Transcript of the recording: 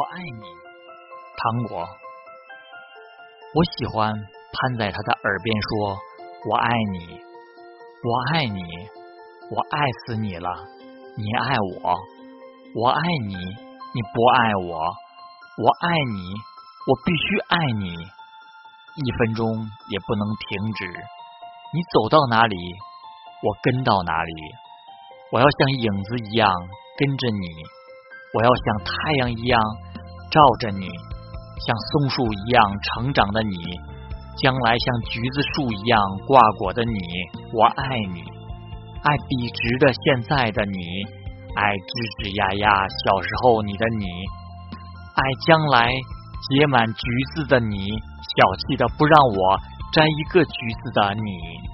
我爱你，糖果。我喜欢攀在他的耳边说：“我爱你，我爱你，我爱死你了。你爱我，我爱你，你不爱我，我爱你，我必须爱你，一分钟也不能停止。你走到哪里，我跟到哪里。我要像影子一样跟着你，我要像太阳一样。”照着你，像松树一样成长的你，将来像橘子树一样挂果的你，我爱你，爱笔直的现在的你，爱吱吱呀呀小时候你的你，爱将来结满橘子的你，小气的不让我摘一个橘子的你。